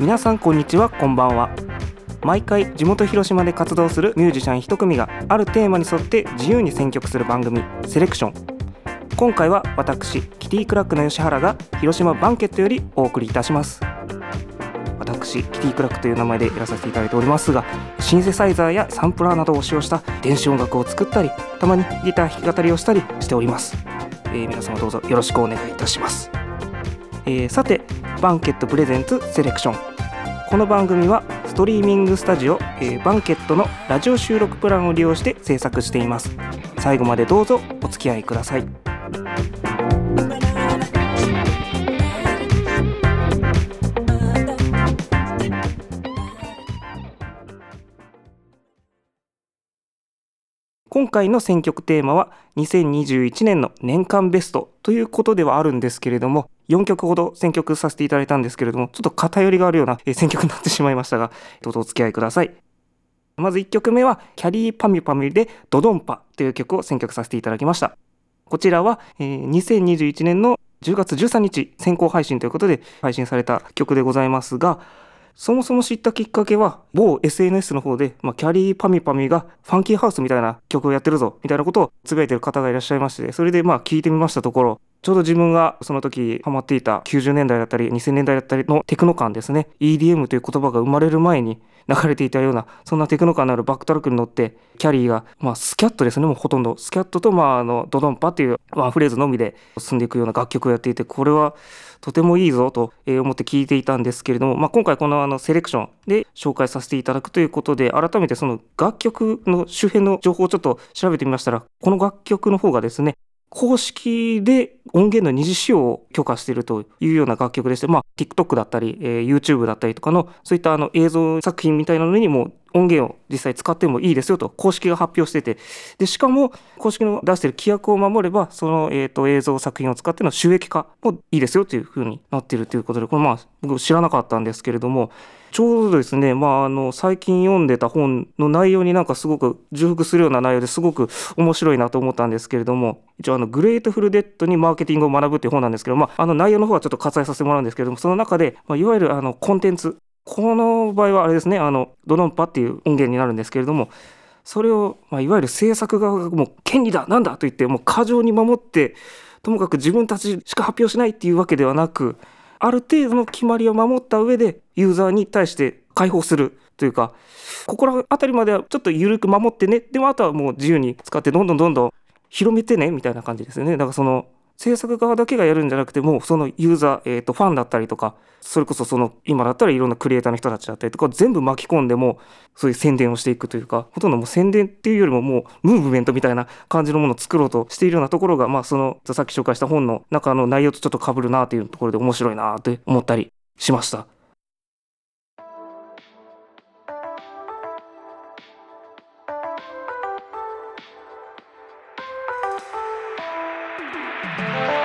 皆さんこんにちはこんばんは。毎回地元広島で活動するミュージシャン一組があるテーマに沿って自由に選曲する番組セレクション。今回は私キティクラックの吉原が広島バンケットよりお送りいたします。私キティクラックという名前でやらさせていただいておりますがシンセサイザーやサンプラーなどを使用した電子音楽を作ったりたまにギター弾き語りをしたりしております、えー、皆様どうぞよろしくお願いいたします、えー、さてバンケットプレゼンツセレクション。この番組はストリーミングスタジオ、えー、バンケットのラジオ収録プランを利用して制作しています。最後までどうぞお付き合いください。今回の選曲テーマは2021年の年間ベストということではあるんですけれども4曲ほど選曲させていただいたんですけれどもちょっと偏りがあるような選曲になってしまいましたが どうぞお付き合いください。まず1曲目はキャリーパミュパミュでドドンパという曲を選曲させていただきました。こちらは2021年の10月13日先行配信ということで配信された曲でございますがそもそも知ったきっかけは、某 SNS の方で、まあ、キャリーパミパミがファンキーハウスみたいな曲をやってるぞ、みたいなことをつぶやいてる方がいらっしゃいまして、それでまあ聞いてみましたところ、ちょうど自分がその時ハマっていた90年代だったり2000年代だったりのテクノ感ですね。EDM という言葉が生まれる前に流れていたようなそんなテクノ感のあるバックトラックに乗ってキャリーが、まあ、スキャットですね。もうほとんど。スキャットと、まあ、あのドドンパっていうワンフレーズのみで進んでいくような楽曲をやっていてこれはとてもいいぞと思って聞いていたんですけれども、まあ、今回このあのセレクションで紹介させていただくということで改めてその楽曲の周辺の情報をちょっと調べてみましたらこの楽曲の方がですね公式で音源の二次使用を許可しているというような楽曲でして、まあ、TikTok だったり、えー、YouTube だったりとかのそういったあの映像作品みたいなのにも音源を実際使ってもいいですよと公式が発表してて。でしかも公式の出している規約を守ればその、えーと、映像作品を使っての収益化もいいですよというふうになっているということでこれまあ僕知らなかったんですけれども。ちょうどですね、まあ、あの最近読んでた本の内容になんかすごく重複するような内容ですごく面白いなと思ったんですけれども一応あの Grateful Dead にマーケティングを学ぶっていう本なんですけど、まあ、あの内容の方はちょっと割愛させてもらうんですけれどもその中で、まあ、いわゆるあのコンテンツこの場合はあれですねあのドドンパっていう音源になるんですけれどもそれを、まあ、いわゆる制作側がもう権利だなんだと言ってもう過剰に守ってともかく自分たちしか発表しないっていうわけではなくある程度の決まりを守った上でユーザーに対して開放するというかここら辺りまではちょっと緩く守ってねでもあとはもう自由に使ってどんどんどんどん広めてねみたいな感じですよね。だからその制作側だけがやるんじゃなくてもうそのユーザー、えーと、ファンだったりとかそれこそその今だったらいろんなクリエイターの人たちだったりとか全部巻き込んでもそういう宣伝をしていくというかほとんどもう宣伝っていうよりももうムーブメントみたいな感じのものを作ろうとしているようなところが、まあ、そのさっき紹介した本の中の内容とちょっとかぶるなというところで面白いなって思ったりしました。Bye.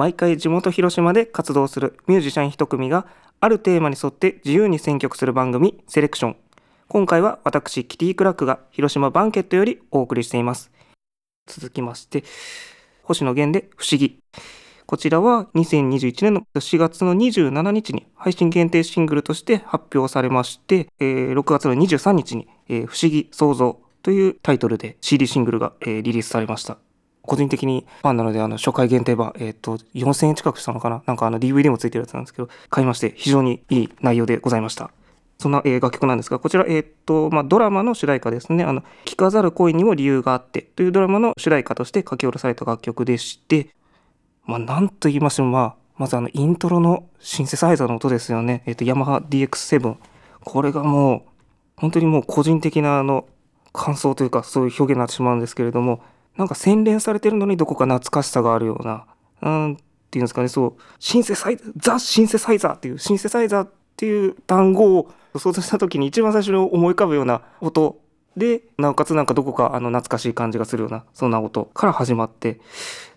毎回地元広島で活動するミュージシャン一組があるテーマに沿って自由に選曲する番組セレクション。今回は私キティクラックが広島バンケットよりお送りしています。続きまして星野源で不思議。こちらは2021年の4月の27日に配信限定シングルとして発表されまして、えー、6月の23日に、えー、不思議創造というタイトルで CD シングルが、えー、リリースされました。個人的にファンなので、あの、初回限定版、えっ、ー、と、4000円近くしたのかな？なんかあの、DVD もついてるやつなんですけど、買いまして、非常にいい内容でございました。そんな、えー、楽曲なんですが、こちら、えっ、ー、と、まあ、ドラマの主題歌ですね。あの、聞かざる恋にも理由があってというドラマの主題歌として書き下ろされた楽曲でして、まあ、なんと言いましても、まあ、まずあの、イントロのシンセサイザーの音ですよね。えっ、ー、と、ヤマハ DX7。これがもう、本当にもう個人的なあの、感想というか、そういう表現になってしまうんですけれども、なんか洗練されてるのにどこか懐かしさがあるような、なんていうんですかね、そう、シンセサイザー、ザ・シンセサイザーっていう、シンセサイザーっていう単語を想像した時に一番最初に思い浮かぶような音でなおかつなんかどこかあの懐かしい感じがするようなそんな音から始まって。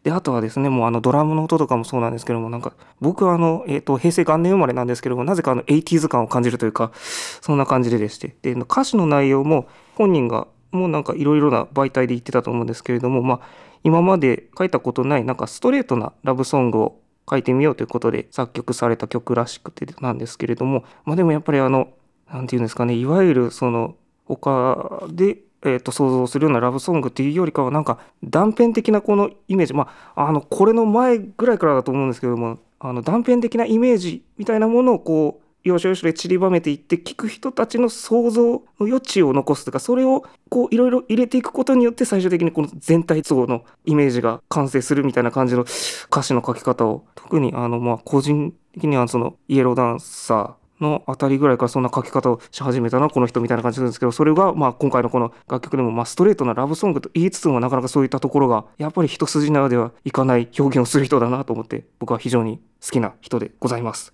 であとはですねもうあのドラムの音とかもそうなんですけどもなんか僕はあの、えーと、平成元年生まれなんですけどもなぜかあの 80s 感を感じるというかそんな感じででして。で歌詞の内容も本人がもなんかいろいろな媒体で言ってたと思うんですけれどもまあ今まで書いたことないなんかストレートなラブソングを書いてみようということで作曲された曲らしくてなんですけれどもまあでもやっぱりあの何て言うんですかねいわゆるその他で、えー、と想像するようなラブソングっていうよりかはなんか断片的なこのイメージまああのこれの前ぐらいからだと思うんですけどもあの断片的なイメージみたいなものをこう要所要所で散りばめていって聞く人たちの想像の余地を残すとかそれをこういろいろ入れていくことによって最終的にこの全体像のイメージが完成するみたいな感じの歌詞の書き方を特にあのまあ個人的にはそのイエローダンサーのあたりぐらいからそんな書き方をし始めたなこの人みたいな感じなんですけどそれがまあ今回のこの楽曲でもまあストレートなラブソングと言いつつもなかなかそういったところがやっぱり一筋縄ではいかない表現をする人だなと思って僕は非常に好きな人でございます。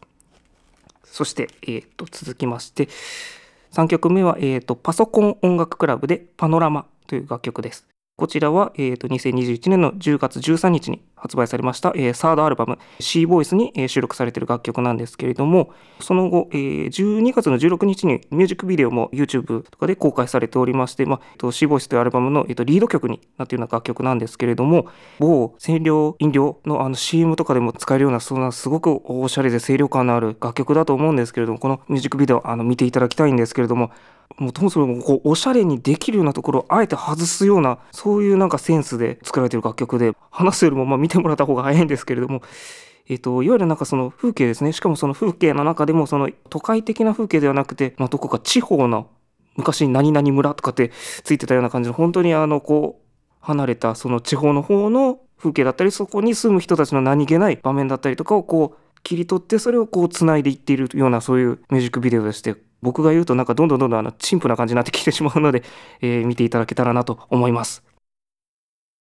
そして、えー、と続きまして3曲目は、えーとパソコン音楽クラブでパノラマという楽曲です。こちらは、えーと、2021年の10月13日に発売されました、えー、サードアルバム C ボイスに、収録されている楽曲なんですけれども、その後、えー、12月の16日にミュージックビデオも YouTube とかで公開されておりまして、まあ、C ボイスというアルバムの、リード曲になっているような楽曲なんですけれども、某清涼飲料のあの CM とかでも使えるような、そんなすごくおしゃれで清涼感のある楽曲だと思うんですけれども、このミュージックビデオあの見ていただきたいんですけれども、もうともそもこうおしゃれにできるようなところをあえて外すようなそういうなんかセンスで作られてる楽曲で話すよりもまあ見てもらった方が早いんですけれどもえっと、いわゆるなんかその風景ですねしかもその風景の中でもその都会的な風景ではなくて、まあ、どこか地方の昔何々村とかってついてたような感じの本当にあのこう離れたその地方の方の風景だったりそこに住む人たちの何気ない場面だったりとかをこう切り取ってそれをこう繋いでいっているようなそういうミュージックビデオでして僕が言うとなんかどんどんどんどんあの陳腐な感じになってきてしまうので、えー、見ていただけたらなと思います。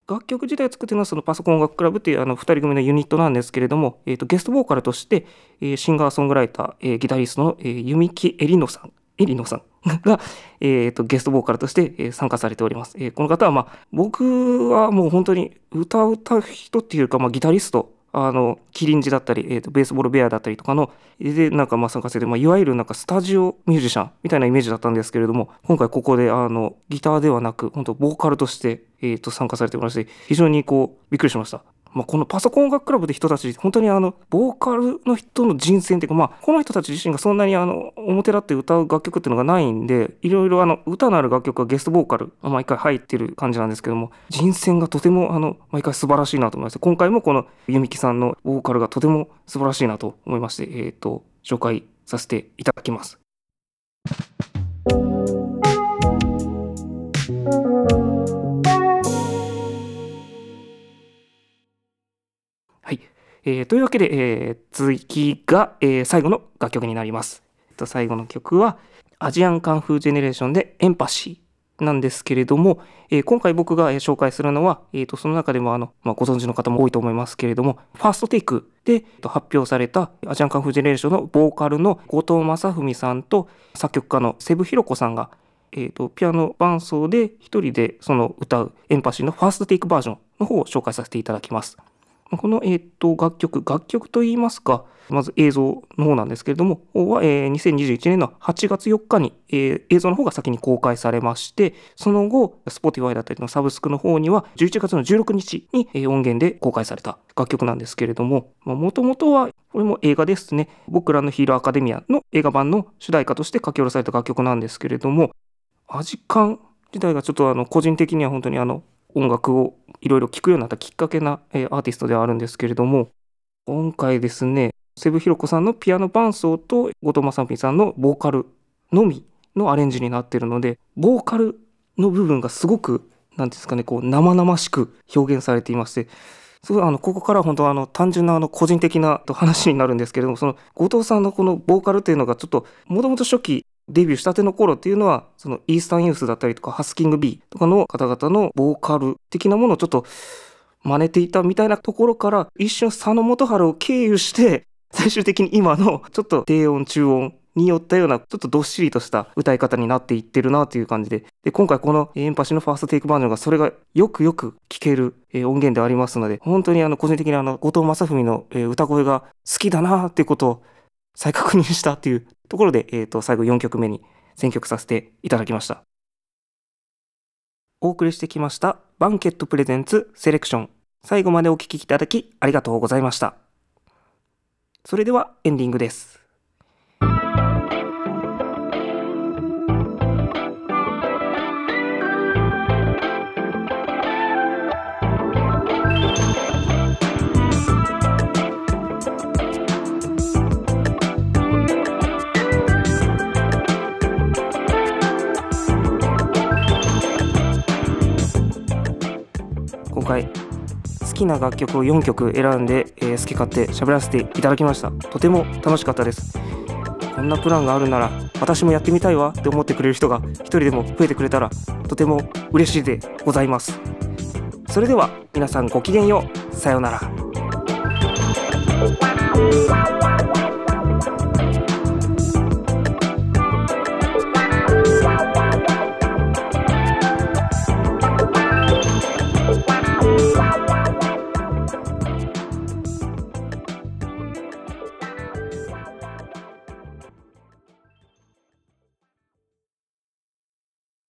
楽曲自体を作っているのはそのパソコン音楽クラブっていうあの2人組のユニットなんですけれども、えー、とゲストボーカルとして、えー、シンガーソングライター、えー、ギタリストの、えー、弓木エリノさんエリノさんが、えーと、ゲストボーカルとして、えー、参加されております。えー、この方は、まあ、僕はもう本当に歌う歌う人っていうか、まあ、ギタリストあのキリンジだったり、えーと、ベースボールベアだったりとかのでなんかまあ参加してて、まあ、いわゆるなんかスタジオミュージシャンみたいなイメージだったんですけれども今回ここであのギターではなく本当ボーカルとして、えーと参加されておりまして非常にこうびっくりしました。まあ、このパソコン音楽クラブで人たち、本当にあの、ボーカルの人の人選っていうか、まあ、この人たち自身がそんなにあの、表立って歌う楽曲っていうのがないんで、いろいろあの、歌のある楽曲がゲストボーカル、毎回入ってる感じなんですけども、人選がとてもあの、毎回素晴らしいなと思いまして、今回もこの、弓木さんのボーカルがとても素晴らしいなと思いまして、え、ー、と、紹介させていただきます。えー、というわけで、えー、次が、えー、最後の楽曲になります。えっと、最後の曲は、アジアンカンフージェネレーションでエンパシーなんですけれども、えー、今回僕が紹介するのは、えー、とその中でもあの、まあ、ご存知の方も多いと思いますけれども、ファーストテイクで発表されたアジアンカンフージェネレーションのボーカルの後藤正文さんと作曲家のセブヒロコさんが、えー、とピアノ伴奏で一人でその歌うエンパシーのファーストテイクバージョンの方を紹介させていただきます。この、えーと、楽曲、楽曲といいますか、まず映像の方なんですけれども、は、えー、2021年の8月4日に、えー、映像の方が先に公開されまして、その後、Spotify だったりのサブスクの方には、11月の16日に、えー、音源で公開された楽曲なんですけれども、もともとは、これも映画ですね、僕らのヒーローアカデミアの映画版の主題歌として書き下ろされた楽曲なんですけれども、アジカン自体がちょっとあの個人的には本当にあの音楽をいろいろ聴くようになったきっかけな、えー、アーティストではあるんですけれども今回ですねセブヒロコさんのピアノ伴奏と後藤正美さんのボーカルのみのアレンジになってるのでボーカルの部分がすごく何ですかねこう生々しく表現されていましてすごいあのここから本当あの単純なあの個人的な話になるんですけれどもその後藤さんのこのボーカルっていうのがちょっともともと初期デビューしたての頃っていうのは、そのイースタンユースだったりとか、ハスキング B とかの方々のボーカル的なものをちょっと真似ていたみたいなところから、一瞬佐野元春を経由して、最終的に今のちょっと低音中音によったようなちょっとどっしりとした歌い方になっていってるなという感じで。で今回このエンパシのファーストテイクバージョンがそれがよくよく聴ける音源でありますので本当にあの個人的にあの後藤正文の歌声が好きだなっていうことを再確認したっていうところで、えー、と最後4曲目に選曲させていただきました。お送りしてきましたバンケットプレゼンツセレクション。最後までお聴きいただきありがとうございました。それではエンディングです。回好きな楽曲を4曲選んで、えー、好き勝手喋らせていただきました。とても楽しかったです。こんなプランがあるなら私もやってみたいわって思ってくれる人が一人でも増えてくれたらとても嬉しいでございます。それでは皆さんごきげんよう。さようなら。